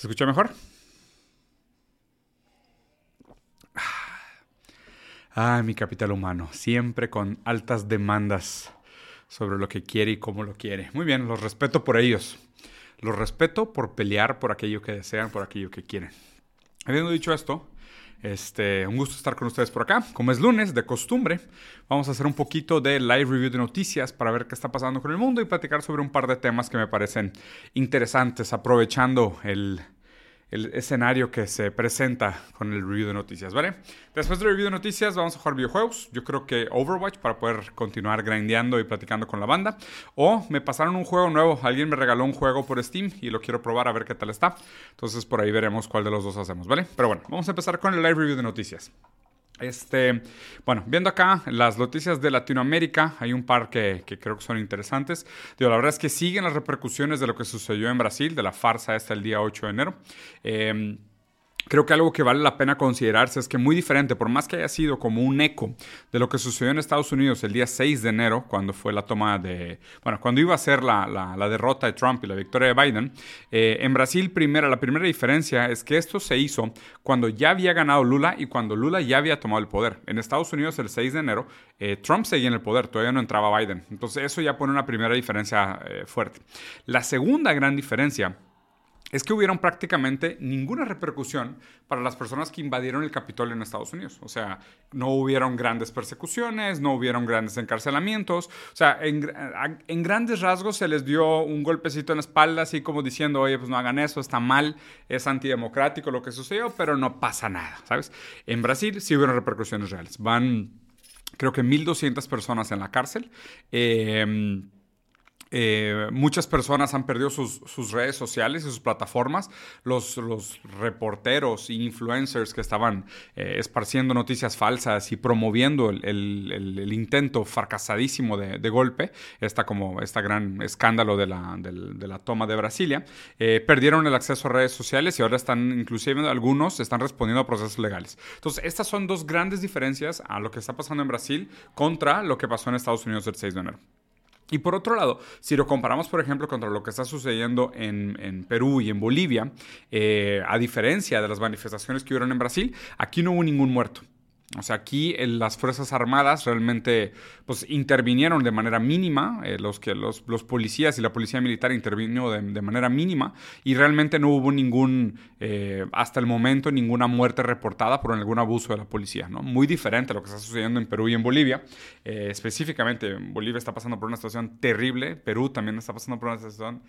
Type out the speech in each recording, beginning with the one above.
¿Se escucha mejor? Ah, mi capital humano, siempre con altas demandas sobre lo que quiere y cómo lo quiere. Muy bien, los respeto por ellos. Los respeto por pelear por aquello que desean, por aquello que quieren. Habiendo dicho esto, este, un gusto estar con ustedes por acá. Como es lunes, de costumbre, vamos a hacer un poquito de live review de noticias para ver qué está pasando con el mundo y platicar sobre un par de temas que me parecen interesantes, aprovechando el, el escenario que se presenta con el review de noticias, ¿vale? Después del review de noticias vamos a jugar videojuegos. Yo creo que Overwatch para poder continuar grindeando y platicando con la banda. O me pasaron un juego nuevo. Alguien me regaló un juego por Steam y lo quiero probar a ver qué tal está. Entonces por ahí veremos cuál de los dos hacemos, ¿vale? Pero bueno, vamos a empezar con el live review de noticias. Este, bueno, viendo acá las noticias de Latinoamérica, hay un par que, creo que son interesantes. Digo, la verdad es que siguen las repercusiones de lo que sucedió en Brasil, de la farsa esta el día 8 de enero. Eh, Creo que algo que vale la pena considerarse es que muy diferente, por más que haya sido como un eco de lo que sucedió en Estados Unidos el día 6 de enero, cuando fue la toma de, bueno, cuando iba a ser la, la, derrota de Trump y la victoria de Biden, eh, en Brasil primera, la primera diferencia es que esto se hizo cuando ya había ganado Lula y cuando Lula ya había tomado el poder. En Estados Unidos el 6 de enero, eh, Trump seguía en el poder, todavía no entraba Biden. Entonces eso ya pone una primera diferencia eh, fuerte. La segunda gran diferencia es que hubieron prácticamente ninguna repercusión para las personas que invadieron el Capitolio en Estados Unidos. O sea, no hubieron grandes persecuciones, no hubieron grandes encarcelamientos. O sea, en, grandes rasgos se les dio un golpecito en la espalda, así como diciendo, oye, pues no hagan eso, está mal, es antidemocrático lo que sucedió, pero no pasa nada, ¿sabes? En Brasil sí hubieron repercusiones reales. Van, creo que 1.200 personas en la cárcel. Eh, eh, muchas personas han perdido sus, redes sociales y sus plataformas. Los, reporteros e influencers que estaban eh, esparciendo noticias falsas y promoviendo el, intento fracasadísimo de, golpe, esta como este gran escándalo de la, de, la toma de Brasilia, eh, perdieron el acceso a redes sociales y ahora están, inclusive algunos, están respondiendo a procesos legales. Entonces, estas son dos grandes diferencias a lo que está pasando en Brasil contra lo que pasó en Estados Unidos el 6 de enero. Y por otro lado, si lo comparamos, por ejemplo, contra lo que está sucediendo en, Perú y en Bolivia, eh, a diferencia de las manifestaciones que hubieron en Brasil, aquí no hubo ningún muerto. O sea, aquí las Fuerzas Armadas realmente pues, intervinieron de manera mínima, eh, los, que, los, los, policías y la policía militar intervino de, manera mínima y realmente no hubo ningún, eh, hasta el momento, ninguna muerte reportada por algún abuso de la policía. ¿no? Muy diferente a lo que está sucediendo en Perú y en Bolivia. Eh, específicamente, Bolivia está pasando por una situación terrible, Perú también está pasando por una situación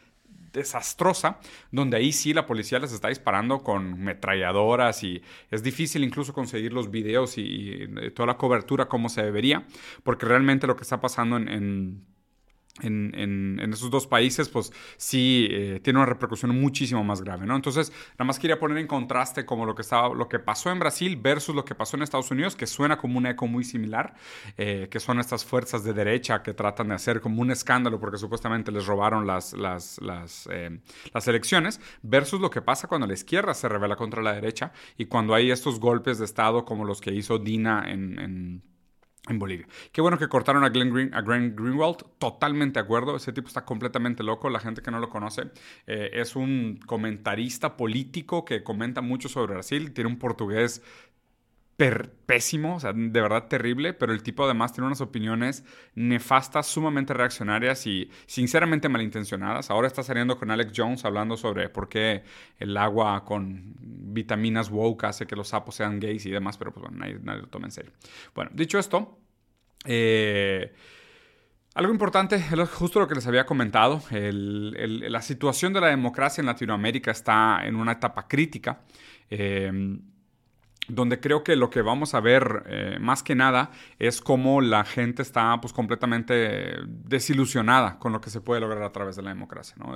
desastrosa, donde ahí sí la policía les está disparando con metralladoras y es difícil incluso conseguir los videos y, toda la cobertura como se debería, porque realmente lo que está pasando en, esos dos países, pues sí eh, tiene una repercusión muchísimo más grave, ¿no? Entonces, nada más quería poner en contraste como lo que, estaba, lo que pasó en Brasil versus lo que pasó en Estados Unidos, que suena como un eco muy similar, eh, que son estas fuerzas de derecha que tratan de hacer como un escándalo porque supuestamente les robaron las, las, las, eh, las elecciones, versus lo que pasa cuando la izquierda se revela contra la derecha y cuando hay estos golpes de Estado como los que hizo Dina en en Bolivia. Qué bueno que cortaron a Glenn, Green, a Greenwald, totalmente de acuerdo, ese tipo está completamente loco, la gente que no lo conoce, eh, es un comentarista político que comenta mucho sobre Brasil, tiene un portugués pésimo, o sea, de verdad terrible, pero el tipo además tiene unas opiniones nefastas, sumamente reaccionarias y sinceramente malintencionadas. Ahora está saliendo con Alex Jones hablando sobre por qué el agua con vitaminas woke hace que los sapos sean gays y demás, pero pues bueno, nadie, lo toma en serio. Bueno, dicho esto, eh, algo importante, justo lo que les había comentado, la situación de la democracia en Latinoamérica está en una etapa crítica. Eh, donde creo que lo que vamos a ver eh, más que nada es cómo la gente está pues completamente desilusionada con lo que se puede lograr a través de la democracia. ¿no?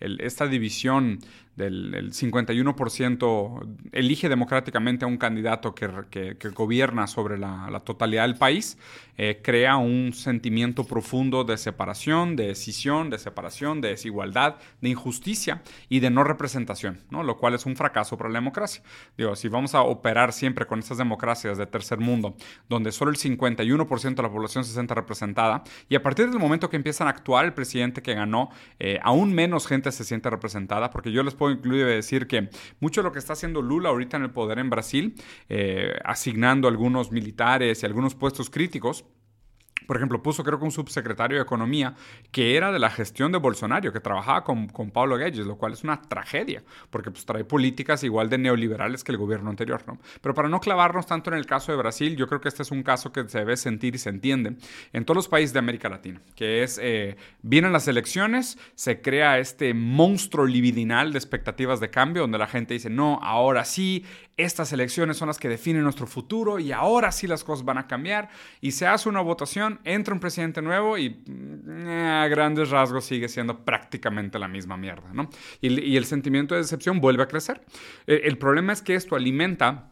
esta división del 51% elige democráticamente a un candidato que, gobierna sobre la, totalidad del país, eh, crea un sentimiento profundo de separación, de decisión, de separación, de desigualdad, de injusticia y de no representación, ¿no? lo cual es un fracaso para la democracia. Digo, si vamos a operar siempre con estas democracias de tercer mundo, donde solo el 51% de la población se siente representada, y a partir del momento que empiezan a actuar el presidente que ganó, eh, aún menos gente se siente representada, porque yo les puedo incluir decir que mucho de lo que está haciendo Lula ahorita en el poder en Brasil, eh, asignando algunos militares y algunos puestos críticos, por ejemplo, puso creo que un subsecretario de Economía que era de la gestión de Bolsonaro, que trabajaba con, con Pablo Guedes, lo cual es una tragedia, porque pues, trae políticas igual de neoliberales que el gobierno anterior. ¿no? Pero para no clavarnos tanto en el caso de Brasil, yo creo que este es un caso que se debe sentir y se entiende en todos los países de América Latina, que es, eh, vienen las elecciones, se crea este monstruo libidinal de expectativas de cambio, donde la gente dice, no, ahora sí, estas elecciones son las que definen nuestro futuro y ahora sí las cosas van a cambiar, y se hace una votación entra un presidente nuevo y mm, a grandes rasgos sigue siendo prácticamente la misma mierda, ¿no? Y, el sentimiento de decepción vuelve a crecer. Eh, el problema es que esto alimenta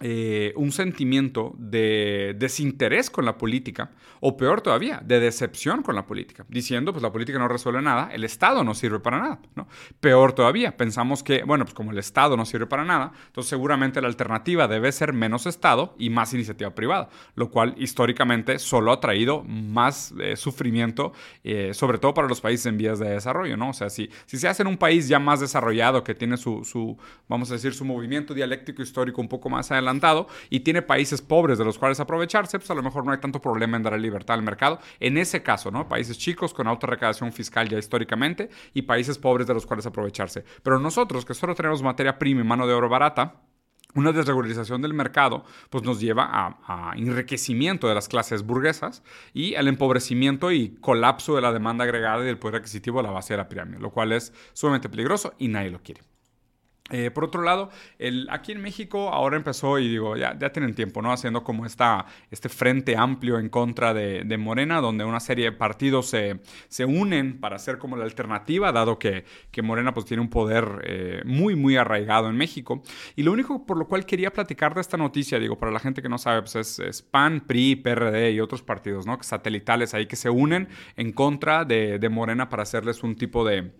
eh, un sentimiento de desinterés con la política, o peor todavía, de decepción con la política, diciendo, pues la política no resuelve nada, el Estado no sirve para nada, ¿no? Peor todavía, pensamos que, bueno, pues como el Estado no sirve para nada, entonces seguramente la alternativa debe ser menos Estado y más iniciativa privada, lo cual históricamente solo ha traído más eh, sufrimiento, eh, sobre todo para los países en vías de desarrollo, ¿no? O sea, si, si se hace en un país ya más desarrollado, que tiene su, su, vamos a decir, su movimiento dialéctico histórico un poco más adelante, y tiene países pobres de los cuales aprovecharse, pues a lo mejor no hay tanto problema en darle libertad al mercado. En ese caso, ¿no? Países chicos con alta recaudación fiscal ya históricamente y países pobres de los cuales aprovecharse. Pero nosotros, que solo tenemos materia prima y mano de oro barata, una desregularización del mercado pues nos lleva a, a, enriquecimiento de las clases burguesas y al empobrecimiento y colapso de la demanda agregada y del poder adquisitivo a la base de la pirámide, lo cual es sumamente peligroso y nadie lo quiere. Eh, por otro lado, aquí en México ahora empezó, y digo, ya, tienen tiempo, ¿no? Haciendo como esta, este frente amplio en contra de, Morena, donde una serie de partidos se, se, unen para hacer como la alternativa, dado que, que Morena pues tiene un poder eh, muy, muy arraigado en México. Y lo único por lo cual quería platicar de esta noticia, digo, para la gente que no sabe, pues es, es PAN, PRI, PRD y otros partidos, ¿no? Satelitales ahí que se unen en contra de Morena para hacerles un tipo de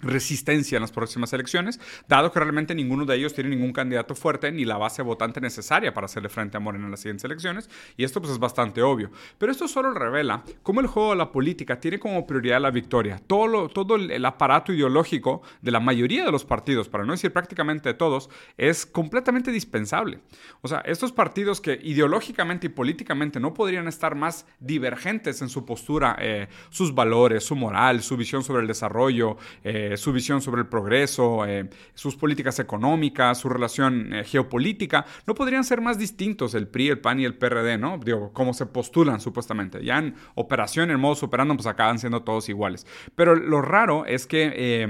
resistencia en las próximas elecciones, dado que realmente ninguno de ellos tiene ningún candidato fuerte ni la base votante necesaria para hacerle frente a Morena en las siguientes elecciones, y esto pues es bastante obvio. Pero esto solo revela cómo el juego de la política tiene como prioridad la victoria. Todo, todo el aparato ideológico de la mayoría de los partidos, para no decir prácticamente de todos, es completamente dispensable. O sea, estos partidos que ideológicamente y políticamente no podrían estar más divergentes en su postura, eh, sus valores, su moral, su visión sobre el desarrollo, eh, eh, su visión sobre el progreso, eh, sus políticas económicas, su relación eh, geopolítica, no podrían ser más distintos el PRI, el PAN y el PRD, ¿no? Digo, se postulan supuestamente. Ya en operación, en modo operando, pues acaban siendo todos iguales. Pero lo raro es que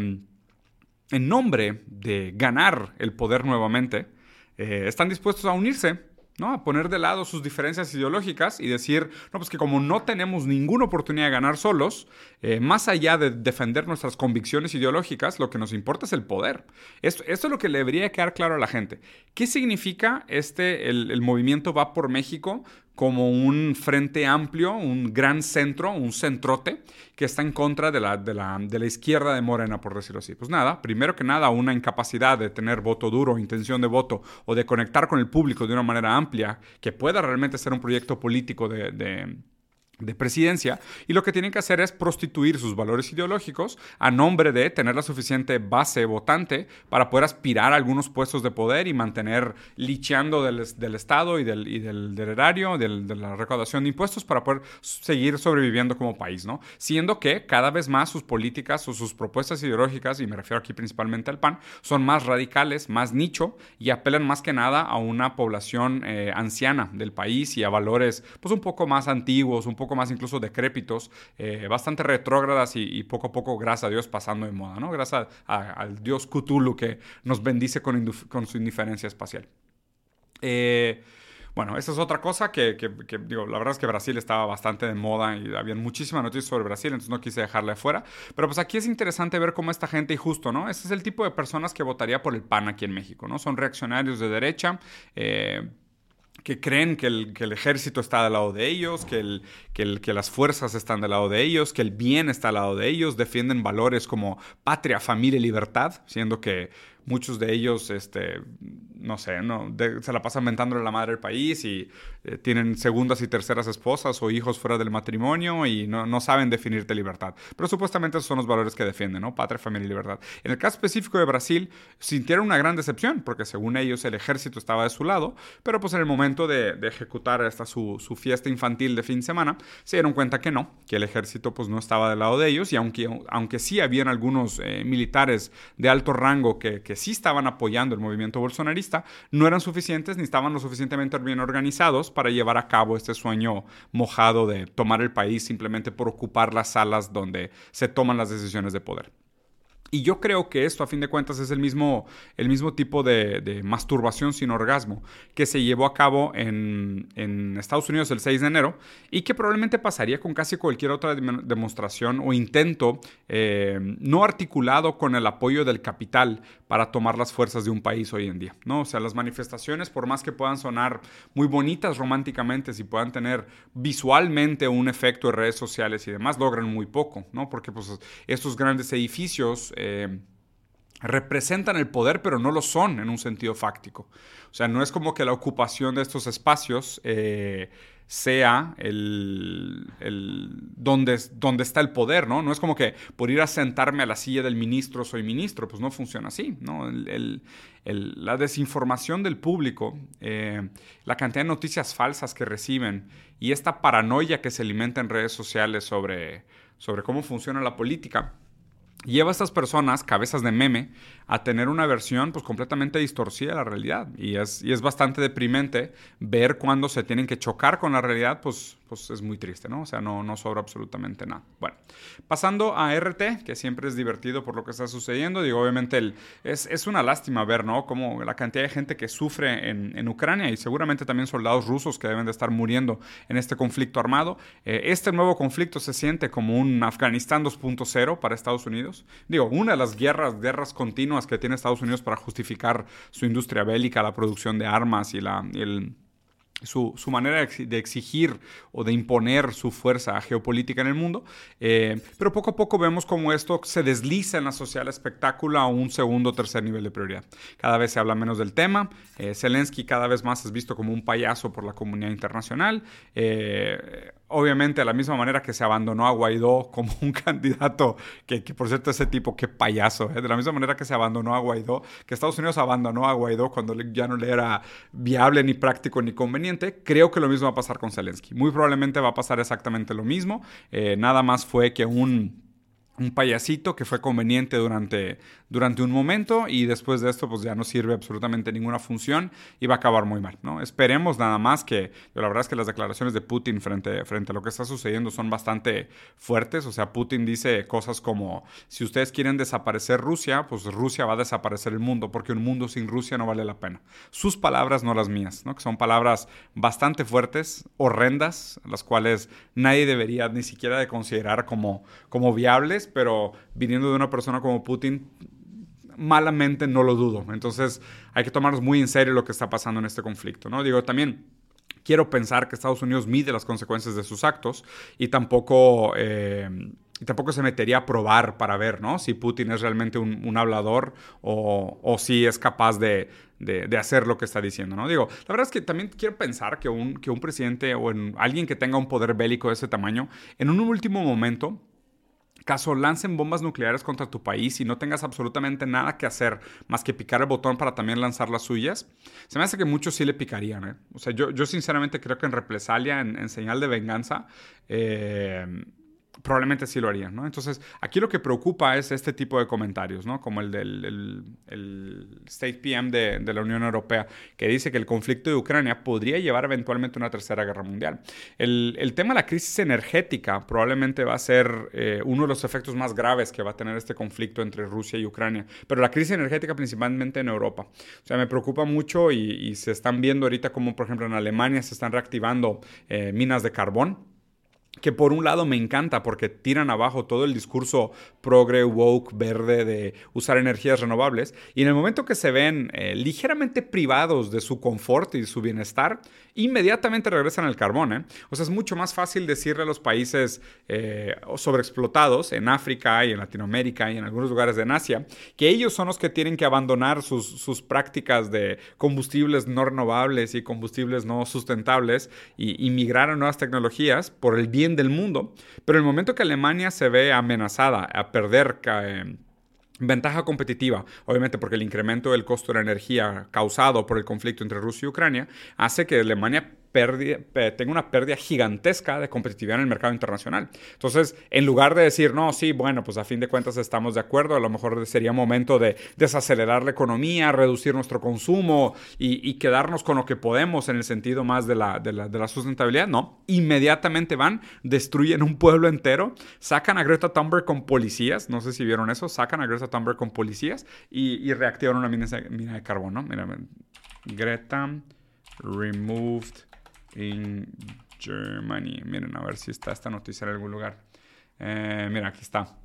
en nombre de ganar el poder nuevamente, están dispuestos a unirse ¿no? A poner de lado sus diferencias ideológicas y decir, no, pues que como no tenemos ninguna oportunidad de ganar solos, eh, más allá de defender nuestras convicciones ideológicas, lo que nos importa es el poder. Esto, esto es lo que le debería quedar claro a la gente. ¿Qué significa este, el, el movimiento Va por México como un frente amplio, un gran centro, un centrote, que está en contra de la, de, la, de la, izquierda de Morena, por decirlo así. Pues nada, primero que nada, una incapacidad de tener voto duro, intención de voto, o de conectar con el público de una manera amplia, que pueda realmente ser un proyecto político de, de de presidencia y lo que tienen que hacer es prostituir sus valores ideológicos a nombre de tener la suficiente base votante para poder aspirar a algunos puestos de poder y mantener licheando del, del Estado y del, y del, erario, de la recaudación de impuestos para poder seguir sobreviviendo como país, ¿no? Siendo que cada vez más sus políticas o sus propuestas ideológicas, y me refiero aquí principalmente al PAN, son más radicales, más nicho y apelan más que nada a una población eh, anciana del país y a valores pues un poco más antiguos, un poco más incluso decrépitos, eh, bastante retrógradas y, poco a poco, gracias a Dios, pasando de moda, ¿no? Gracias al dios Cthulhu que nos bendice con, su indiferencia espacial. Eh, bueno, esa es otra cosa que, digo, la verdad es que Brasil estaba bastante de moda y había muchísimas noticias sobre Brasil, entonces no quise dejarle afuera. Pero pues aquí es interesante ver cómo esta gente, y justo, ¿no? Ese es el tipo de personas que votaría por el PAN aquí en México, ¿no? Son reaccionarios de derecha. Eh, que creen que el, que el, ejército está del lado de ellos, que, el, que, el, que, las fuerzas están del lado de ellos, que el bien está al lado de ellos, defienden valores como patria, familia y libertad, siendo que muchos de ellos, este, no sé, no, se la pasan mentándole la madre del país y eh, tienen segundas y terceras esposas o hijos fuera del matrimonio y no, no, saben definirte libertad. Pero supuestamente esos son los valores que defienden, ¿no? Patria, familia y libertad. En el caso específico de Brasil, sintieron una gran decepción porque según ellos el ejército estaba de su lado, pero pues en el momento de, ejecutar esta su, su, fiesta infantil de fin de semana, se dieron cuenta que no, que el ejército pues no estaba del lado de ellos y aunque, aunque sí habían algunos eh, militares de alto rango que, que sí estaban apoyando el movimiento bolsonarista, no eran suficientes ni estaban lo suficientemente bien organizados para llevar a cabo este sueño mojado de tomar el país simplemente por ocupar las salas donde se toman las decisiones de poder. Y yo creo que esto, a fin de cuentas, es el mismo, el mismo tipo de, masturbación sin orgasmo que se llevó a cabo en, Estados Unidos el 6 de enero y que probablemente pasaría con casi cualquier otra demostración o intento eh, no articulado con el apoyo del capital para tomar las fuerzas de un país hoy en día. ¿no? O sea, las manifestaciones, por más que puedan sonar muy bonitas románticamente, si puedan tener visualmente un efecto en redes sociales y demás, logran muy poco, ¿no? porque pues, estos grandes edificios eh, representan el poder, pero no lo son en un sentido fáctico. O sea, no es como que la ocupación de estos espacios eh, sea el, donde, donde, está el poder, ¿no? No es como que por ir a sentarme a la silla del ministro soy ministro, pues no funciona así, ¿no? la desinformación del público, eh, la cantidad de noticias falsas que reciben y esta paranoia que se alimenta en redes sociales sobre, sobre cómo funciona la política, lleva a estas personas, cabezas de meme, a tener una versión pues completamente distorcida de la realidad. Y es, y es bastante deprimente ver cuando se tienen que chocar con la realidad, pues pues es muy triste, ¿no? O sea, no, no sobra absolutamente nada. Bueno, pasando a RT, que siempre es divertido por lo que está sucediendo, digo, obviamente el, es, es, una lástima ver, ¿no? Como la cantidad de gente que sufre en, en, Ucrania y seguramente también soldados rusos que deben de estar muriendo en este conflicto armado. Eh, este nuevo conflicto se siente como un Afganistán 2.0 para Estados Unidos. Digo, una de las guerras, guerras continuas que tiene Estados Unidos para justificar su industria bélica, la producción de armas y la... el, su, manera de exigir o de imponer su fuerza geopolítica en el mundo. Eh, pero poco a poco vemos cómo esto se desliza en la social espectáculo a un segundo o tercer nivel de prioridad. Cada vez se habla menos del tema. Eh, Zelensky cada vez más es visto como un payaso por la comunidad internacional. Eh, obviamente de la misma manera que se abandonó a Guaidó como un candidato, que, por cierto ese tipo, qué payaso, ¿eh? de la misma manera que se abandonó a Guaidó, que Estados Unidos abandonó a Guaidó cuando ya no le era viable ni práctico ni conveniente, creo que lo mismo va a pasar con Zelensky. Muy probablemente va a pasar exactamente lo mismo, eh, nada más fue que un un payasito que fue conveniente durante, durante un momento y después de esto pues ya no sirve absolutamente ninguna función y va a acabar muy mal, ¿no? Esperemos nada más que, la verdad es que las declaraciones de Putin frente, frente a lo que está sucediendo son bastante fuertes, o sea, Putin dice cosas como, si ustedes quieren desaparecer Rusia, pues Rusia va a desaparecer el mundo, porque un mundo sin Rusia no vale la pena. Sus palabras, no las mías, ¿no? Que son palabras bastante fuertes, horrendas, las cuales nadie debería ni siquiera de considerar como, como viables, pero viniendo de una persona como Putin, malamente no lo dudo. Entonces hay que tomarnos muy en serio lo que está pasando en este conflicto, ¿no? Digo, también quiero pensar que Estados Unidos mide las consecuencias de sus actos y tampoco... Eh, tampoco se metería a probar para ver, ¿no? Si Putin es realmente un, hablador o, si es capaz de, hacer lo que está diciendo, ¿no? Digo, la verdad es que también quiero pensar que un, que un presidente o en alguien que tenga un poder bélico de ese tamaño, en un último momento caso lancen bombas nucleares contra tu país y no tengas absolutamente nada que hacer más que picar el botón para también lanzar las suyas, se me hace que muchos sí le picarían. ¿eh? O sea, yo, yo sinceramente creo que en represalia, en, en señal de venganza, eh, probablemente sí lo harían, ¿no? Entonces, aquí lo que preocupa es este tipo de comentarios, ¿no? Como el del el, State PM de, la Unión Europea, que dice que el conflicto de Ucrania podría llevar eventualmente a una tercera guerra mundial. El, el, tema de la crisis energética probablemente va a ser eh, uno de los efectos más graves que va a tener este conflicto entre Rusia y Ucrania, pero la crisis energética principalmente en Europa. O sea, me preocupa mucho y, se están viendo ahorita como, por ejemplo, en Alemania se están reactivando eh, minas de carbón que por un lado me encanta porque tiran abajo todo el discurso progre, woke, verde de usar energías renovables y en el momento que se ven eh, ligeramente privados de su confort y su bienestar, inmediatamente regresan al carbón. ¿eh? O sea, es mucho más fácil decirle a los países eh, sobreexplotados en África y en Latinoamérica y en algunos lugares de Asia que ellos son los que tienen que abandonar sus, prácticas de combustibles no renovables y combustibles no sustentables y, y migrar a nuevas tecnologías por el bien del mundo, pero el momento que Alemania se ve amenazada a perder... Eh, ventaja competitiva, obviamente porque el incremento del costo de la energía causado por el conflicto entre Rusia y Ucrania hace que Alemania tenga una pérdida gigantesca de competitividad en el mercado internacional. Entonces, en lugar de decir, no, sí, bueno, pues a fin de cuentas estamos de acuerdo, a lo mejor sería momento de desacelerar la economía, reducir nuestro consumo y, quedarnos con lo que podemos en el sentido más de la, de la, sustentabilidad, no, inmediatamente van, destruyen un pueblo entero, sacan a Greta Thunberg con policías, no sé si vieron eso, sacan a Greta Thunberg con policías y, reactivan una mina, mina de carbono. Mira, Greta removed in Germany. Miren, a ver si está esta noticia en algún lugar. Eh, mira, aquí está.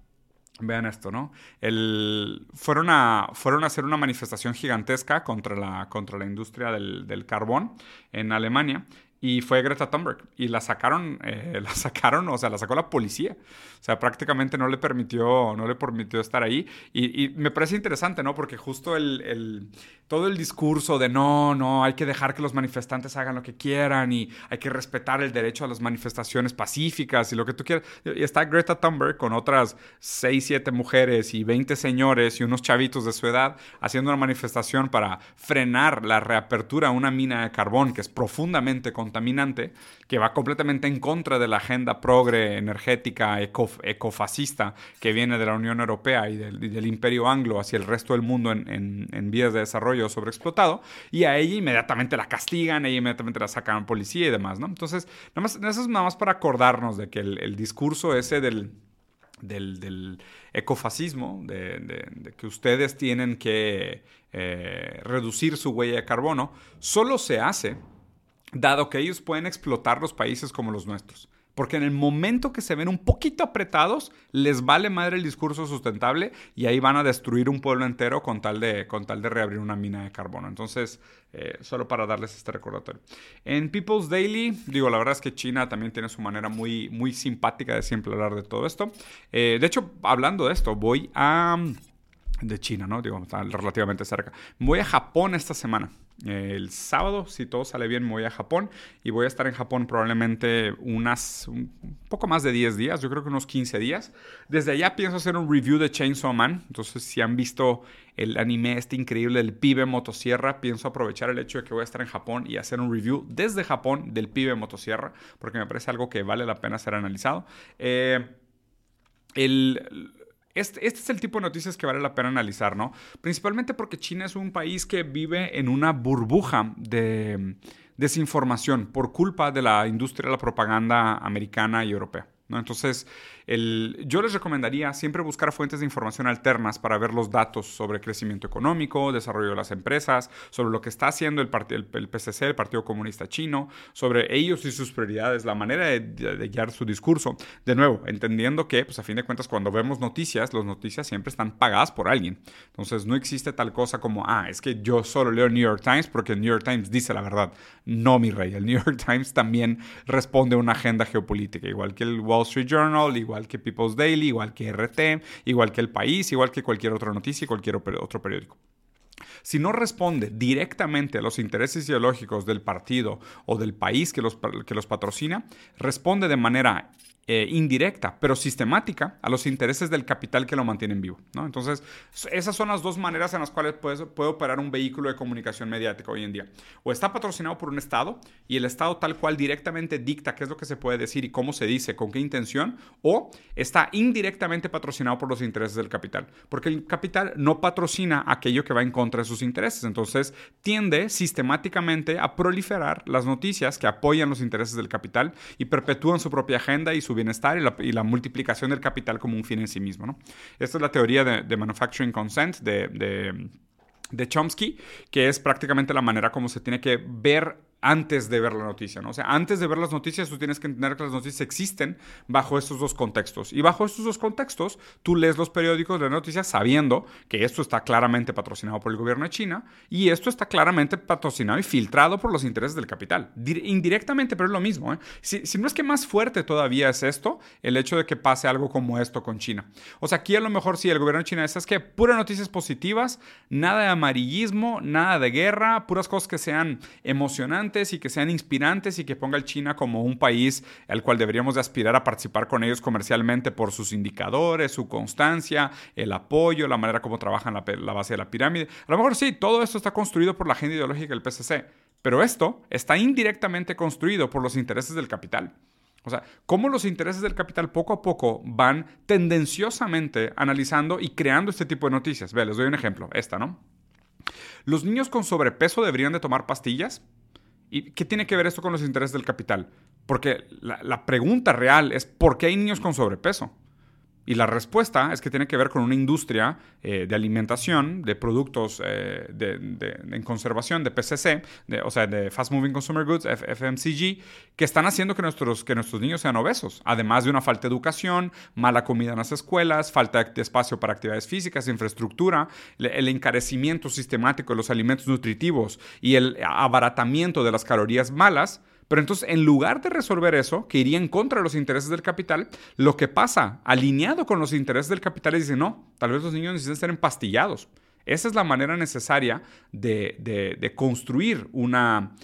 Vean esto, ¿no? El, fueron, a, fueron a hacer una manifestación gigantesca contra la, contra la industria del, del carbón en Alemania y fue Greta Thunberg y la sacaron, eh, la sacaron, o sea, la sacó la policía. O sea, prácticamente no le permitió, no le permitió estar ahí. Y, me parece interesante, ¿no? Porque justo el, todo el discurso de no, no, hay que dejar que los manifestantes hagan lo que quieran y hay que respetar el derecho a las manifestaciones pacíficas y lo que tú quieras. Y está Greta Thunberg con otras 6, 7 mujeres y 20 señores y unos chavitos de su edad haciendo una manifestación para frenar la reapertura a una mina de carbón que es profundamente contra contaminante que va completamente en contra de la agenda progre energética ecofascista que viene de la Unión Europea y del, imperio anglo hacia el resto del mundo en, vías de desarrollo sobreexplotado, y a ella inmediatamente la castigan, ella inmediatamente la sacan a policía y demás, ¿no? Entonces, nada más, eso es nada más para acordarnos de que el, discurso ese del, ecofascismo, de, que ustedes tienen que eh, reducir su huella de carbono, solo se hace dado que ellos pueden explotar los países como los nuestros. Porque en el momento que se ven un poquito apretados, les vale madre el discurso sustentable y ahí van a destruir un pueblo entero con tal de, con tal de reabrir una mina de carbono. Entonces, eh, solo para darles este recordatorio. En People's Daily, digo, la verdad es que China también tiene su manera muy, muy simpática de siempre hablar de todo esto. Eh, de hecho, hablando de esto, voy a... De China, ¿no? Digo, está relativamente cerca. Voy a Japón esta semana el sábado, si todo sale bien, me voy a Japón y voy a estar en Japón probablemente unas, un poco más de 10 días, yo creo que unos 15 días. Desde allá pienso hacer un review de Chainsaw Man, entonces si han visto el anime este increíble del pibe motosierra, pienso aprovechar el hecho de que voy a estar en Japón y hacer un review desde Japón del pibe motosierra, porque me parece algo que vale la pena ser analizado. Eh, el este, este, es el tipo de noticias que vale la pena analizar, ¿no? Principalmente porque China es un país que vive en una burbuja de desinformación por culpa de la industria de la propaganda americana y europea. ¿no? Entonces, yo les recomendaría siempre buscar fuentes de información alternas para ver los datos sobre crecimiento económico, desarrollo de las empresas, sobre lo que está haciendo el, el, PCC, el Partido Comunista Chino, sobre ellos y sus prioridades, la manera de, guiar su discurso. De nuevo, entendiendo que, pues a fin de cuentas, cuando vemos noticias, las noticias siempre están pagadas por alguien. Entonces, no existe tal cosa como, ah, es que yo solo leo el New York Times porque el New York Times dice la verdad. No, mi rey, el New York Times también responde a una agenda geopolítica, igual que el Wall Street Journal, igual igual que People's Daily, igual que RT, igual que El País, igual que cualquier otra noticia y cualquier otro periódico. Si no responde directamente a los intereses ideológicos del partido o del país que los, que los patrocina, responde de manera eh, indirecta, pero sistemática, a los intereses del capital que lo mantienen vivo. Entonces, esas son las dos maneras en las cuales puede, puede, operar un vehículo de comunicación mediática hoy en día. O está patrocinado por un Estado y el Estado tal cual directamente dicta qué es lo que se puede decir y cómo se dice, con qué intención, o está indirectamente patrocinado por los intereses del capital, porque el capital no patrocina aquello que va en contra de sus intereses. Entonces, tiende sistemáticamente a proliferar las noticias que apoyan los intereses del capital y perpetúan su propia agenda y su bienestar y la, multiplicación del capital como un fin en sí mismo. ¿no? Esta es la teoría de, Manufacturing Consent de, de, Chomsky, que es prácticamente la manera como se tiene que ver antes de ver la noticia, ¿no? O sea, antes de ver las noticias, tú tienes que entender que las noticias existen bajo estos dos contextos. Y bajo estos dos contextos, tú lees los periódicos de noticias sabiendo que esto está claramente patrocinado por el gobierno de China y esto está claramente patrocinado y filtrado por los intereses del capital. Indirectamente, pero es lo mismo. ¿eh? Si, si, no es que más fuerte todavía es esto, el hecho de que pase algo como esto con China. O sea, aquí a lo mejor sí, el gobierno de China es, que puras noticias positivas, nada de amarillismo, nada de guerra, puras cosas que sean emocionantes y que sean inspirantes y que ponga a China como un país al cual deberíamos de aspirar a participar con ellos comercialmente por sus indicadores, su constancia, el apoyo, la manera como trabajan la, la base de la pirámide. A lo mejor sí, todo esto está construido por la agenda ideológica del PCC, pero esto está indirectamente construido por los intereses del capital. O sea, cómo los intereses del capital poco a poco van tendenciosamente analizando y creando este tipo de noticias. Ve, les doy un ejemplo, esta, ¿no? ¿Los niños con sobrepeso deberían de tomar pastillas? ¿Y qué tiene que ver esto con los intereses del capital? Porque la, la pregunta real es, ¿por qué hay niños con sobrepeso? Y la respuesta es que tiene que ver con una industria eh, de alimentación, de productos eh, de, en conservación, de PCC, o sea, de Fast Moving Consumer Goods, FMCG, que están haciendo que nuestros, que nuestros niños sean obesos. Además de una falta de educación, mala comida en las escuelas, falta de espacio para actividades físicas, infraestructura, el encarecimiento sistemático de los alimentos nutritivos y el abaratamiento de las calorías malas pero entonces, en lugar de resolver eso, que iría en contra de los intereses del capital, lo que pasa, alineado con los intereses del capital, es decir, no, tal vez los niños necesitan ser empastillados. Esa es la manera necesaria de, construir una,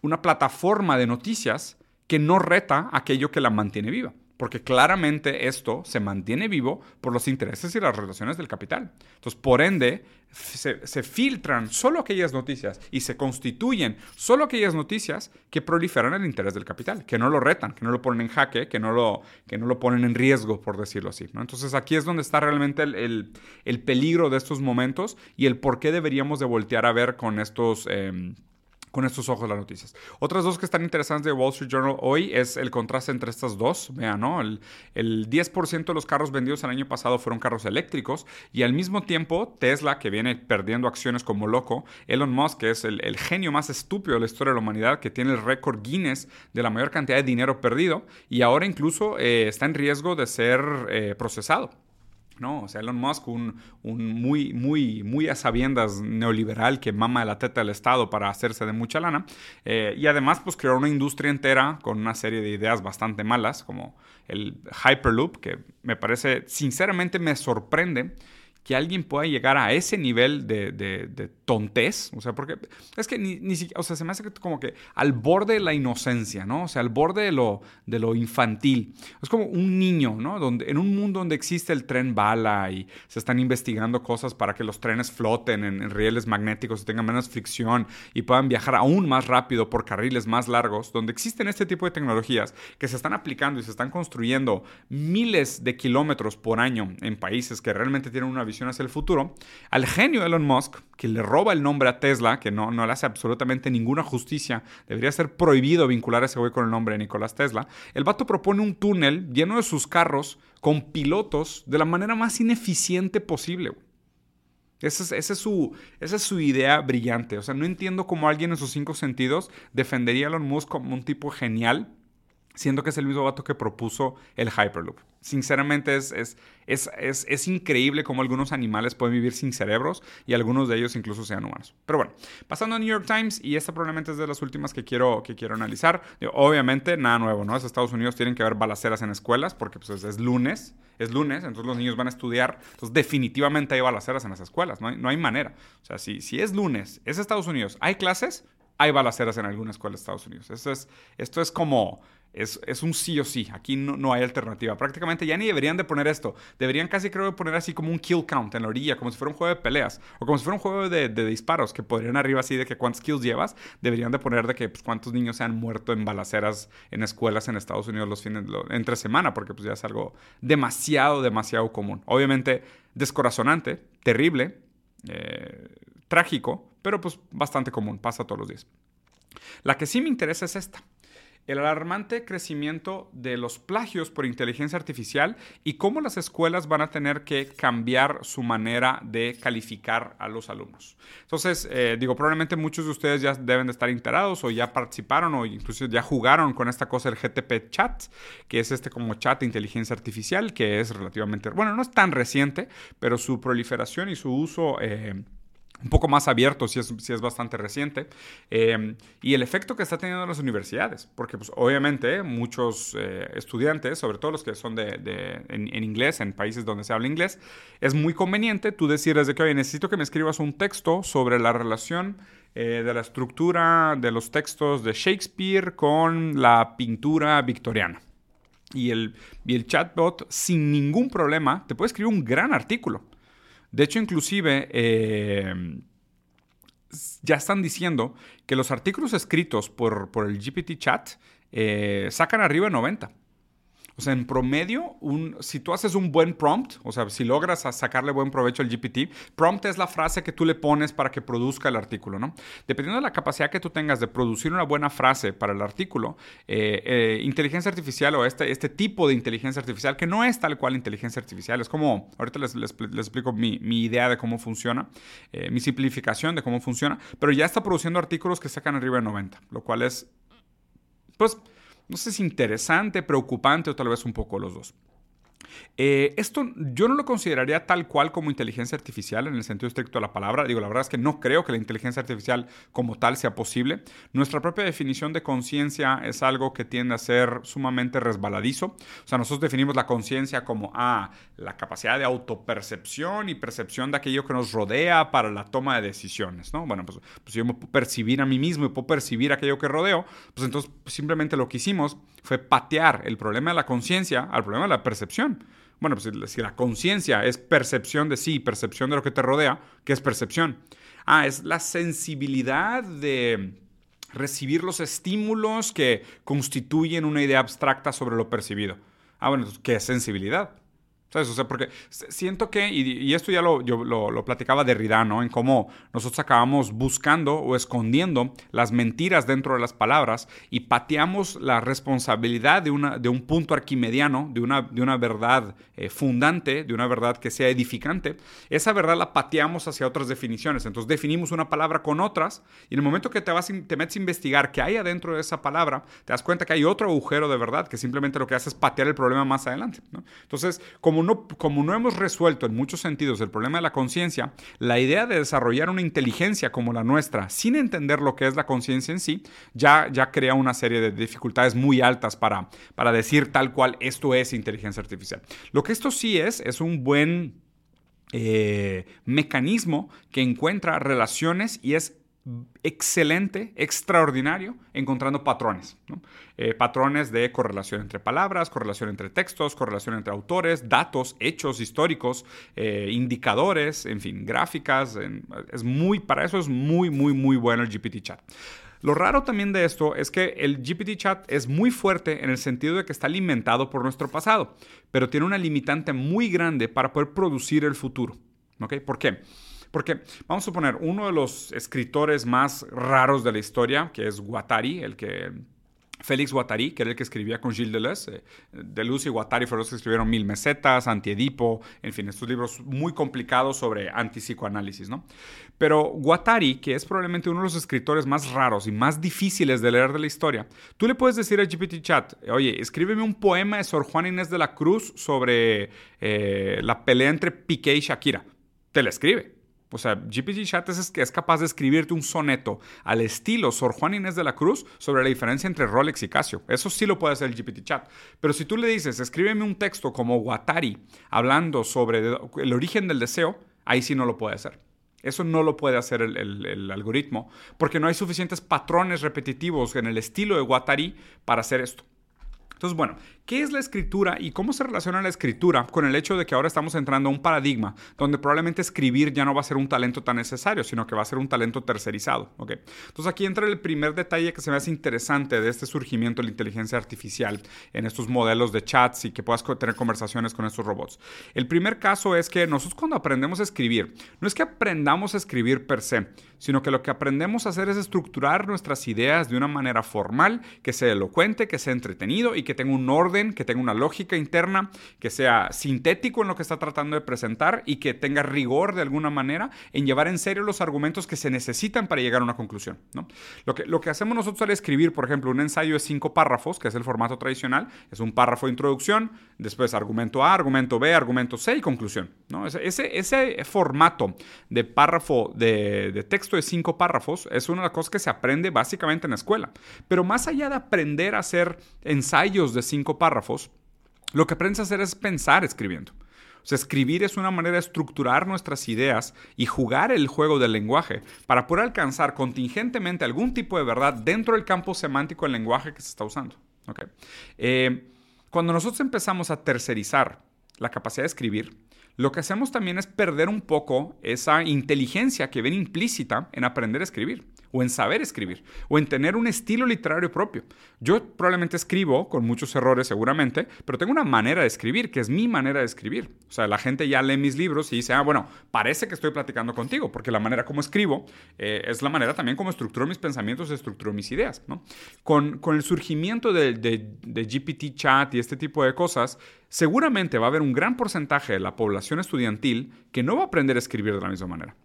una plataforma de noticias que no reta aquello que la mantiene viva porque claramente esto se mantiene vivo por los intereses y las relaciones del capital. Entonces, por ende, se, filtran solo aquellas noticias y se constituyen solo aquellas noticias que proliferan el interés del capital, que no lo retan, que no lo ponen en jaque, que no lo, que no lo ponen en riesgo, por decirlo así. Entonces, aquí es donde está realmente el, peligro de estos momentos y el por qué deberíamos de voltear a ver con estos... Em, con estos ojos las noticias. Otras dos que están interesantes de Wall Street Journal hoy es el contraste entre estas dos. Vean, ¿no? El, 10% de los carros vendidos el año pasado fueron carros eléctricos y al mismo tiempo Tesla, que viene perdiendo acciones como loco, Elon Musk, que es el, genio más estúpido de la historia de la humanidad, que tiene el récord Guinness de la mayor cantidad de dinero perdido y ahora incluso eh, está en riesgo de ser eh, procesado. ¿No? O sea, Elon Musk, un, muy, muy, muy a sabiendas neoliberal que mama la teta del Estado para hacerse de mucha lana. Eh, y además, pues creó una industria entera con una serie de ideas bastante malas, como el Hyperloop, que me parece, sinceramente me sorprende que alguien pueda llegar a ese nivel de, de, de tontés, o sea, porque es que ni, ni siquiera, o sea, se me hace como que al borde de la inocencia, ¿no? O sea, al borde de lo, de lo infantil. Es como un niño, ¿no? Donde, en un mundo donde existe el tren bala y se están investigando cosas para que los trenes floten en, rieles magnéticos y tengan menos fricción y puedan viajar aún más rápido por carriles más largos, donde existen este tipo de tecnologías que se están aplicando y se están construyendo miles de kilómetros por año en países que realmente tienen una hacia el futuro, al genio Elon Musk, que le roba el nombre a Tesla, que no, no le hace absolutamente ninguna justicia, debería ser prohibido vincular a ese güey con el nombre de Nicolás Tesla, el vato propone un túnel lleno de sus carros con pilotos de la manera más ineficiente posible. Esa es, su, esa es su idea brillante. O sea, no entiendo cómo alguien en sus cinco sentidos defendería a Elon Musk como un tipo genial siendo que es el mismo vato que propuso el Hyperloop. Sinceramente es, es, es, es, increíble cómo algunos animales pueden vivir sin cerebros y algunos de ellos incluso sean humanos. Pero bueno, pasando a New York Times, y esta probablemente es de las últimas que quiero, que quiero analizar. Obviamente, nada nuevo, ¿no? Es Estados Unidos tienen que haber balaceras en escuelas porque pues, es, lunes, es lunes, entonces los niños van a estudiar. Entonces, definitivamente hay balaceras en las escuelas, no hay, no hay manera. O sea, si, si es lunes, es Estados Unidos, hay clases, hay balaceras en alguna escuela de Estados Unidos. Esto es, esto es como es, un sí o sí. Aquí no, hay alternativa. Prácticamente ya ni deberían de poner esto. Deberían casi creo de poner así como un kill count en la orilla, como si fuera un juego de peleas. O como si fuera un juego de, disparos, que podrían arriba así de que cuántos kills llevas. Deberían de poner de que pues, cuántos niños se han muerto en balaceras en escuelas en Estados Unidos los fines, entre semana, porque pues ya es algo demasiado, demasiado común. Obviamente descorazonante, terrible, eh, trágico, pero pues bastante común, pasa todos los días. La que sí me interesa es esta. El alarmante crecimiento de los plagios por inteligencia artificial y cómo las escuelas van a tener que cambiar su manera de calificar a los alumnos. Entonces, eh, digo, probablemente muchos de ustedes ya deben de estar enterados o ya participaron o incluso ya jugaron con esta cosa del GTP Chat, que es este como chat de inteligencia artificial, que es relativamente, bueno, no es tan reciente, pero su proliferación y su uso... Eh, un poco más abierto, si es, si es bastante reciente, eh, y el efecto que está teniendo en las universidades, porque pues, obviamente muchos eh, estudiantes, sobre todo los que son de, en, inglés, en países donde se habla inglés, es muy conveniente tú decirles de que, oye, necesito que me escribas un texto sobre la relación eh, de la estructura de los textos de Shakespeare con la pintura victoriana. Y el, y el chatbot, sin ningún problema, te puede escribir un gran artículo. De hecho, inclusive, eh, ya están diciendo que los artículos escritos por, por el GPT chat eh, sacan arriba de 90. En promedio, si tú haces un buen prompt, o sea, si logras sacarle buen provecho al GPT, prompt es la frase que tú le pones para que produzca el artículo, ¿no? Dependiendo de la capacidad que tú tengas de producir una buena frase para el artículo, eh, eh, inteligencia artificial o este, este tipo de inteligencia artificial, que no es tal cual inteligencia artificial, es como, ahorita les, les, explico mi, mi, idea de cómo funciona, eh, mi simplificación de cómo funciona, pero ya está produciendo artículos que sacan arriba de 90, lo cual es, pues, no sé si interesante, preocupante o tal vez un poco los dos. Eh, esto yo no lo consideraría tal cual como inteligencia artificial en el sentido estricto de la palabra. Digo, la verdad es que no creo que la inteligencia artificial como tal sea posible. Nuestra propia definición de conciencia es algo que tiende a ser sumamente resbaladizo. O sea, nosotros definimos la conciencia como ah, la capacidad de autopercepción y percepción de aquello que nos rodea para la toma de decisiones. ¿no? Bueno, pues, pues yo me puedo percibir a mí mismo y puedo percibir aquello que rodeo. Pues entonces simplemente lo que hicimos fue patear el problema de la conciencia al problema de la percepción. Bueno, pues si la conciencia es percepción de sí, percepción de lo que te rodea, ¿qué es percepción? Ah, es la sensibilidad de recibir los estímulos que constituyen una idea abstracta sobre lo percibido. Ah, bueno, ¿qué es sensibilidad? ¿Sabes? O sea, porque siento que, y, esto ya lo, yo lo, lo, platicaba Derrida, ¿no? En cómo nosotros acabamos buscando o escondiendo las mentiras dentro de las palabras y pateamos la responsabilidad de, una, de un punto arquimediano, de una, de una verdad eh, fundante, de una verdad que sea edificante. Esa verdad la pateamos hacia otras definiciones. Entonces definimos una palabra con otras y en el momento que te, vas, te metes a investigar qué hay adentro de esa palabra, te das cuenta que hay otro agujero de verdad que simplemente lo que hace es patear el problema más adelante, ¿no? Entonces, como como no, hemos resuelto en muchos sentidos el problema de la conciencia, la idea de desarrollar una inteligencia como la nuestra sin entender lo que es la conciencia en sí, ya, ya crea una serie de dificultades muy altas para, para decir tal cual esto es inteligencia artificial. Lo que esto sí es, es un buen eh, mecanismo que encuentra relaciones y es excelente, extraordinario, encontrando patrones. Eh, patrones de correlación entre palabras, correlación entre textos, correlación entre autores, datos, hechos históricos, eh, indicadores, en fin, gráficas. es muy, para eso es muy, muy, muy bueno el GPT Chat. Lo raro también de esto es que el GPT Chat es muy fuerte en el sentido de que está alimentado por nuestro pasado, pero tiene una limitante muy grande para poder producir el futuro. ¿Por qué? Porque vamos a suponer, uno de los escritores más raros de la historia, que es Guattari, el que Félix Guattari, que era el que escribía con Gilles Deleuze. Eh, Deleuze y Guattari fueron los que escribieron Mil Mesetas, Antiedipo, en fin, estos libros muy complicados sobre antipsicoanálisis, ¿no? Pero Guattari, que es probablemente uno de los escritores más raros y más difíciles de leer de la historia, tú le puedes decir a GPT Chat, oye, escríbeme un poema de Sor Juan Inés de la Cruz sobre eh, la pelea entre Piqué y Shakira. Te la escribe. O sea, GPT Chat es, que es capaz de escribirte un soneto al estilo Sor Juan Inés de la Cruz sobre la diferencia entre Rolex y Casio. Eso sí lo puede hacer el GPT Chat. Pero si tú le dices, escríbeme un texto como Watari hablando sobre el origen del deseo, ahí sí no lo puede hacer. Eso no lo puede hacer el, algoritmo porque no hay suficientes patrones repetitivos en el estilo de Watari para hacer esto. Entonces, bueno, ¿qué es la escritura y cómo se relaciona la escritura con el hecho de que ahora estamos entrando a un paradigma donde probablemente escribir ya no va a ser un talento tan necesario, sino que va a ser un talento tercerizado? ¿okay? Entonces, aquí entra el primer detalle que se me hace interesante de este surgimiento de la inteligencia artificial en estos modelos de chats y que puedas tener conversaciones con estos robots. El primer caso es que nosotros cuando aprendemos a escribir, no es que aprendamos a escribir per se, sino que lo que aprendemos a hacer es estructurar nuestras ideas de una manera formal, que sea elocuente, que sea entretenido y que tenga un orden, que tenga una lógica interna, que sea sintético en lo que está tratando de presentar y que tenga rigor de alguna manera en llevar en serio los argumentos que se necesitan para llegar a una conclusión. ¿no? Lo, que, lo que hacemos nosotros al escribir, por ejemplo, un ensayo de cinco párrafos, que es el formato tradicional, es un párrafo de introducción, después argumento A, argumento B, argumento C y conclusión. ¿no? Ese, ese, formato de párrafo de, de texto de cinco párrafos es una de las cosas que se aprende básicamente en la escuela. Pero más allá de aprender a hacer ensayos de cinco párrafos, lo que aprendes a hacer es pensar escribiendo. O escribir es una manera de estructurar nuestras ideas y jugar el juego del lenguaje para poder alcanzar contingentemente algún tipo de verdad dentro del campo semántico del lenguaje que se está usando. Eh, cuando nosotros empezamos a tercerizar la capacidad de escribir, lo que hacemos también es perder un poco esa inteligencia que ven implícita en aprender a escribir o en saber escribir, o en tener un estilo literario propio. Yo probablemente escribo con muchos errores seguramente, pero tengo una manera de escribir, que es mi manera de escribir. O sea, la gente ya lee mis libros y dice, ah, bueno, parece que estoy platicando contigo, porque la manera como escribo eh, es la manera también como estructuro mis pensamientos estructuro mis ideas. Con, con, el surgimiento de, de GPT chat y este tipo de cosas, seguramente va a haber un gran porcentaje de la población estudiantil que no va a aprender a escribir de la misma manera.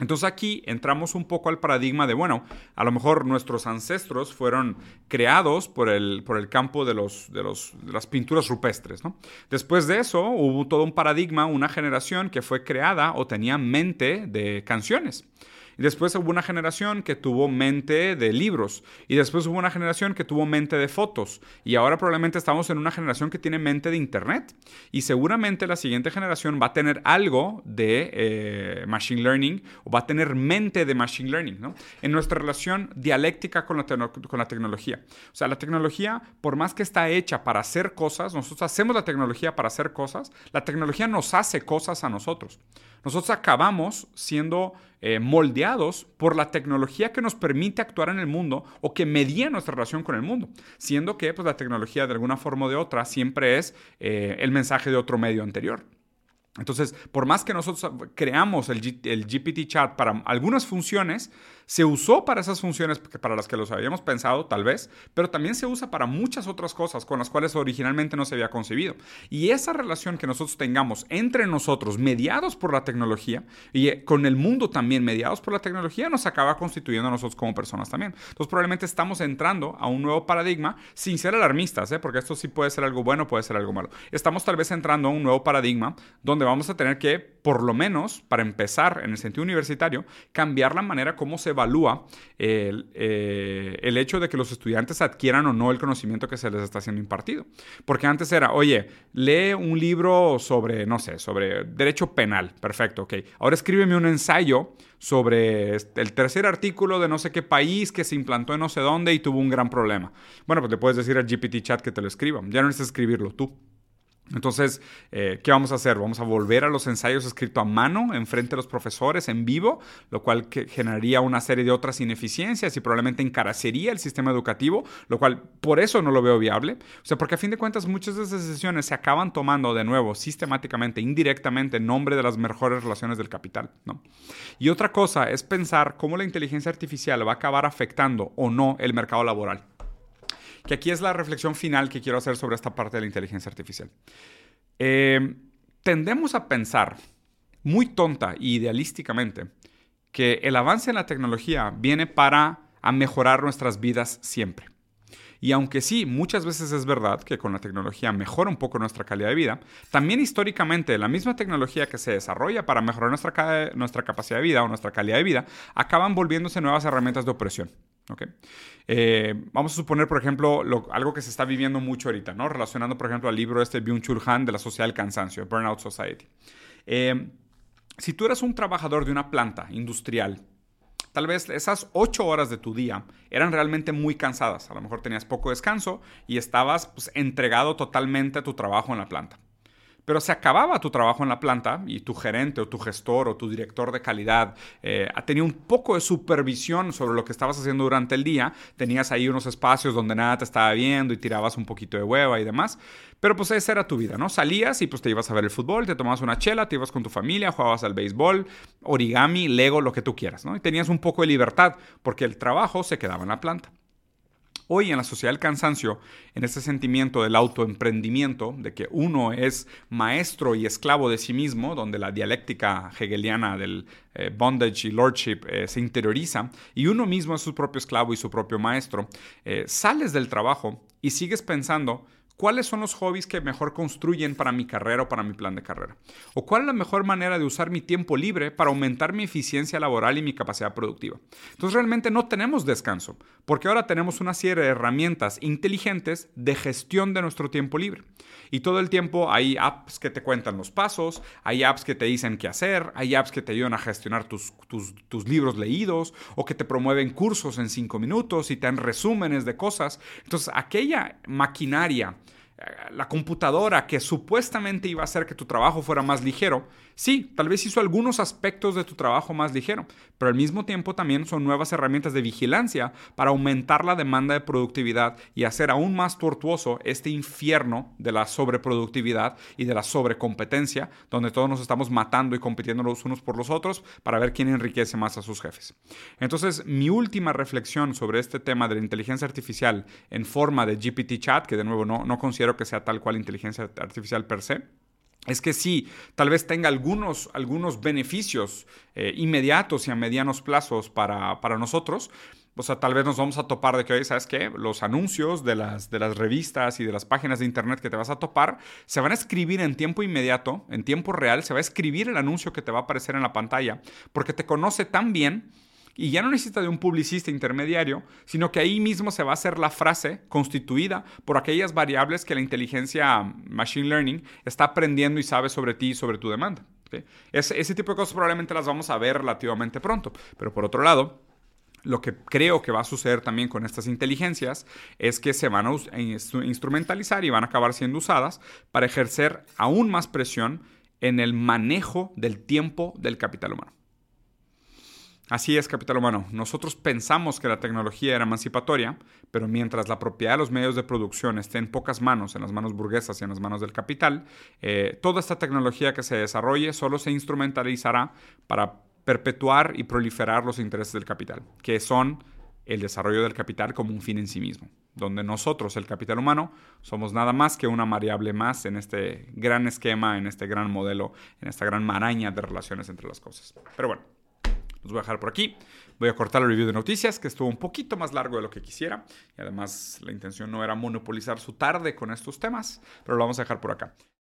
Entonces aquí entramos un poco al paradigma de, bueno, a lo mejor nuestros ancestros fueron creados por el, por el campo de, los, de, los, de las pinturas rupestres. ¿no? Después de eso hubo todo un paradigma, una generación que fue creada o tenía mente de canciones. Y después hubo una generación que tuvo mente de libros. Y después hubo una generación que tuvo mente de fotos. Y ahora probablemente estamos en una generación que tiene mente de Internet. Y seguramente la siguiente generación va a tener algo de eh, Machine Learning o va a tener mente de Machine Learning. ¿no? En nuestra relación dialéctica con la, con la tecnología. O sea, la tecnología, por más que está hecha para hacer cosas, nosotros hacemos la tecnología para hacer cosas, la tecnología nos hace cosas a nosotros. Nosotros acabamos siendo eh, moldeados por la tecnología que nos permite actuar en el mundo o que medía nuestra relación con el mundo, siendo que pues, la tecnología de alguna forma o de otra siempre es eh, el mensaje de otro medio anterior. Entonces, por más que nosotros creamos el, el GPT chat para algunas funciones, se usó para esas funciones para las que los habíamos pensado, tal vez, pero también se usa para muchas otras cosas con las cuales originalmente no se había concebido. Y esa relación que nosotros tengamos entre nosotros, mediados por la tecnología, y eh, con el mundo también mediados por la tecnología, nos acaba constituyendo a nosotros como personas también. Entonces, probablemente estamos entrando a un nuevo paradigma sin ser alarmistas, ¿eh? porque esto sí puede ser algo bueno, puede ser algo malo. Estamos tal vez entrando a un nuevo paradigma donde vamos a tener que, por lo menos, para empezar en el sentido universitario, cambiar la manera como se evalúa el, eh, el, hecho de que los estudiantes adquieran o no el conocimiento que se les está siendo impartido. Porque antes era, oye, lee un libro sobre, no sé, sobre derecho penal. Perfecto, ok. Ahora escríbeme un ensayo sobre el tercer artículo de no sé qué país que se implantó en no sé dónde y tuvo un gran problema. Bueno, pues le puedes decir al GPT chat que te lo escriba. Ya no necesitas escribirlo tú. Entonces, eh, ¿qué vamos a hacer? Vamos a volver a los ensayos escritos a mano, enfrente de los profesores, en vivo, lo cual generaría una serie de otras ineficiencias y probablemente encarecería el sistema educativo, lo cual por eso no lo veo viable. O sea, porque a fin de cuentas muchas de esas decisiones se acaban tomando de nuevo, sistemáticamente, indirectamente, en nombre de las mejores relaciones del capital. Y otra cosa es pensar cómo la inteligencia artificial va a acabar afectando o no el mercado laboral que aquí es la reflexión final que quiero hacer sobre esta parte de la inteligencia artificial. Eh, tendemos a pensar muy tonta e idealísticamente que el avance en la tecnología viene para a mejorar nuestras vidas siempre. Y aunque sí, muchas veces es verdad que con la tecnología mejora un poco nuestra calidad de vida, también históricamente la misma tecnología que se desarrolla para mejorar nuestra, nuestra capacidad de vida o nuestra calidad de vida, acaban volviéndose nuevas herramientas de opresión. Eh, vamos a suponer, por ejemplo, algo que se está viviendo mucho ahorita, ¿no? Relacionando, por ejemplo, al libro este Byung-Chul Han de la Sociedad del Cansancio, Burnout Society. Eh, si tú eres un trabajador de una planta industrial tal vez esas ocho horas de tu día eran realmente muy cansadas. A lo mejor tenías poco descanso y estabas pues, entregado totalmente a tu trabajo en la planta. Pero se acababa tu trabajo en la planta y tu gerente o tu gestor o tu director de calidad eh, tenía un poco de supervisión sobre lo que estabas haciendo durante el día. Tenías ahí unos espacios donde nada te estaba viendo y tirabas un poquito de hueva y demás. Pero pues esa era tu vida, ¿no? Salías y pues te ibas a ver el fútbol, te tomabas una chela, te ibas con tu familia, jugabas al béisbol, origami, lego, lo que tú quieras, ¿no? Y tenías un poco de libertad porque el trabajo se quedaba en la planta. Hoy en la sociedad del cansancio, en este sentimiento del autoemprendimiento, de que uno es maestro y esclavo de sí mismo, donde la dialéctica hegeliana del eh, bondage y lordship eh, se interioriza, y uno mismo es su propio esclavo y su propio maestro, eh, sales del trabajo y sigues pensando ¿Cuáles son los hobbies que mejor construyen para mi carrera o para mi plan de carrera? ¿O cuál es la mejor manera de usar mi tiempo libre para aumentar mi eficiencia laboral y mi capacidad productiva? Entonces realmente no tenemos descanso, porque ahora tenemos una serie de herramientas inteligentes de gestión de nuestro tiempo libre. Y todo el tiempo hay apps que te cuentan los pasos, hay apps que te dicen qué hacer, hay apps que te ayudan a gestionar tus, libros leídos o que te promueven cursos en cinco minutos y te dan resúmenes de cosas. Entonces aquella maquinaria la computadora que supuestamente iba a hacer que tu trabajo fuera más ligero, sí, tal vez hizo algunos aspectos de tu trabajo más ligero, pero al mismo tiempo también son nuevas herramientas de vigilancia para aumentar la demanda de productividad y hacer aún más tortuoso este infierno de la sobreproductividad y de la sobrecompetencia, donde todos nos estamos matando y compitiendo los unos por los otros para ver quién enriquece más a sus jefes. Entonces, mi última reflexión sobre este tema de la inteligencia artificial en forma de GPT chat, que de nuevo no, no considero que sea tal cual inteligencia artificial per se, es que sí, tal vez tenga algunos, algunos beneficios eh, inmediatos y a medianos plazos para, nosotros. O sea, tal vez nos vamos a topar de que, hoy, ¿sabes qué? Los anuncios de las, de las revistas y de las páginas de internet que te vas a topar se van a escribir en tiempo inmediato, en tiempo real, se va a escribir el anuncio que te va a aparecer en la pantalla, porque te conoce tan bien y ya no necesita de un publicista intermediario, sino que ahí mismo se va a hacer la frase constituida por aquellas variables que la inteligencia Machine Learning está aprendiendo y sabe sobre ti y sobre tu demanda. Ese, tipo de cosas probablemente las vamos a ver relativamente pronto. Pero por otro lado, lo que creo que va a suceder también con estas inteligencias es que se van a instrumentalizar y van a acabar siendo usadas para ejercer aún más presión en el manejo del tiempo del capital humano. Así es, capital humano. Nosotros pensamos que la tecnología era emancipatoria, pero mientras la propiedad de los medios de producción esté en pocas manos, en las manos burguesas y en las manos del capital, eh, toda esta tecnología que se desarrolle solo se instrumentalizará para perpetuar y proliferar los intereses del capital, que son el desarrollo del capital como un fin en sí mismo, donde nosotros, el capital humano, somos nada más que una variable más en este gran esquema, en este gran modelo, en esta gran maraña de relaciones entre las cosas. Pero bueno. Los voy a dejar por aquí. Voy a cortar el review de noticias, que estuvo un poquito más largo de lo que quisiera. Y además la intención no era monopolizar su tarde con estos temas, pero lo vamos a dejar por acá.